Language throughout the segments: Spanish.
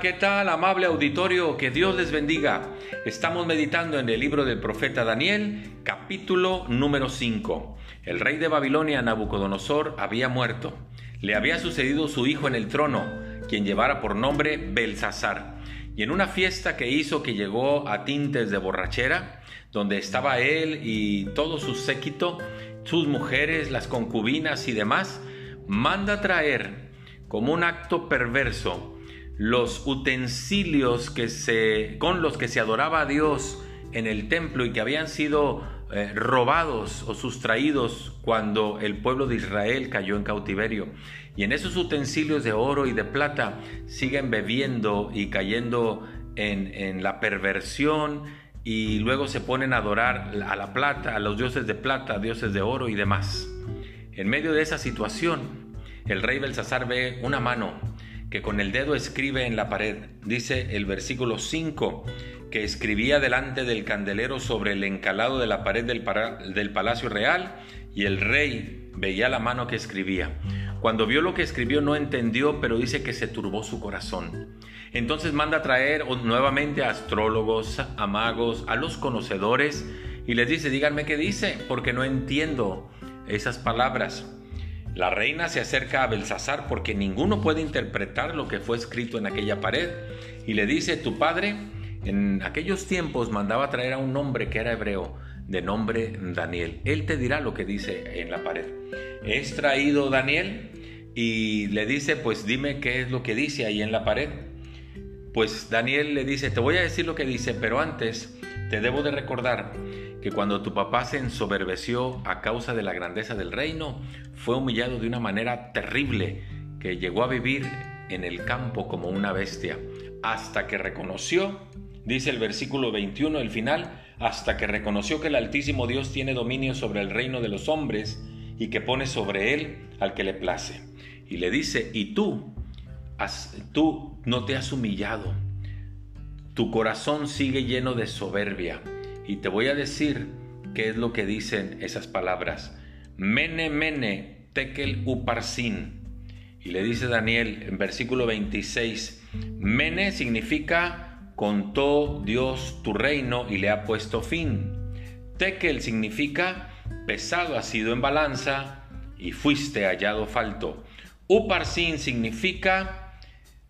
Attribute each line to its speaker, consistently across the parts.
Speaker 1: ¿qué tal, amable auditorio? Que Dios les bendiga. Estamos meditando en el libro del profeta Daniel, capítulo número 5. El rey de Babilonia, Nabucodonosor, había muerto. Le había sucedido su hijo en el trono, quien llevara por nombre Belsasar. Y en una fiesta que hizo que llegó a tintes de borrachera, donde estaba él y todo su séquito, sus mujeres, las concubinas y demás, manda traer como un acto perverso los utensilios que se, con los que se adoraba a Dios en el templo y que habían sido eh, robados o sustraídos cuando el pueblo de Israel cayó en cautiverio. Y en esos utensilios de oro y de plata siguen bebiendo y cayendo en, en la perversión y luego se ponen a adorar a la plata, a los dioses de plata, dioses de oro y demás. En medio de esa situación, el rey Belsasar ve una mano que con el dedo escribe en la pared. Dice el versículo 5 que escribía delante del candelero sobre el encalado de la pared del, palacio real y el rey veía la mano que escribía. Cuando vio lo que escribió no entendió, pero dice que se turbó su corazón. Entonces manda a traer nuevamente a astrólogos, a magos, a los conocedores y les dice, díganme qué dice, porque no entiendo esas palabras. La reina se acerca a Belsasar porque ninguno puede interpretar lo que fue escrito en aquella pared y le dice, tu padre en aquellos tiempos mandaba traer a un hombre que era hebreo, de nombre Daniel. Él te dirá lo que dice en la pared. Es traído Daniel y le dice, pues dime qué es lo que dice ahí en la pared. Pues Daniel le dice, te voy a decir lo que dice, pero antes te debo de recordar que cuando tu papá se ensoberbeció a causa de la grandeza del reino, fue humillado de una manera terrible, que llegó a vivir en el campo como una bestia, hasta que reconoció, dice el versículo 21, el final, hasta que reconoció que el Altísimo Dios tiene dominio sobre el reino de los hombres y que pone sobre él al que le place. Y le dice, y tú, tú no te has humillado, tu corazón sigue lleno de soberbia y te voy a decir qué es lo que dicen esas palabras. Mene, mene, tekel uparsin. Y le dice Daniel en versículo 26, Mene significa contó Dios tu reino y le ha puesto fin. Tekel significa pesado ha sido en balanza y fuiste hallado falto. Uparsin significa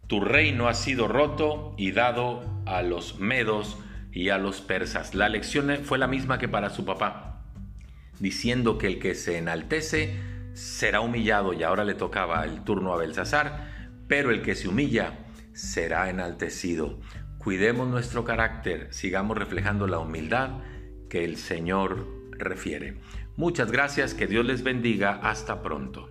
Speaker 1: tu reino ha sido roto y dado a los medos y a los persas. La lección fue la misma que para su papá, diciendo que el que se enaltece será humillado y ahora le tocaba el turno a Belsasar, pero el que se humilla será enaltecido. Cuidemos nuestro carácter, sigamos reflejando la humildad que el Señor refiere. Muchas gracias, que Dios les bendiga, hasta pronto.